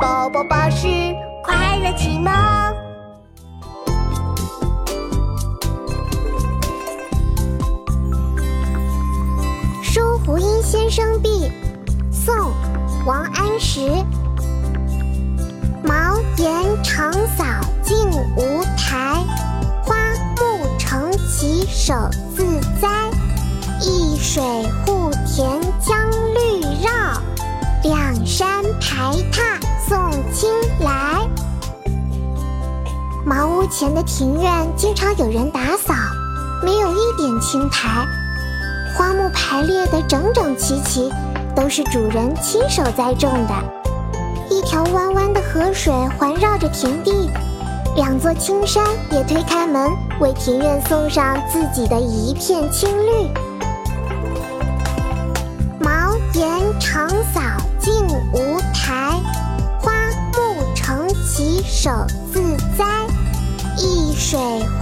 宝宝巴士快乐启蒙。书湖阴先生壁，宋·王安石。茅檐长扫净无苔，花木成畦手自栽。一水屋前的庭院经常有人打扫，没有一点青苔，花木排列得整整齐齐，都是主人亲手栽种的。一条弯弯的河水环绕着田地，两座青山也推开门，为庭院送上自己的一片青绿。茅檐长扫净无苔，花木成畦手自栽水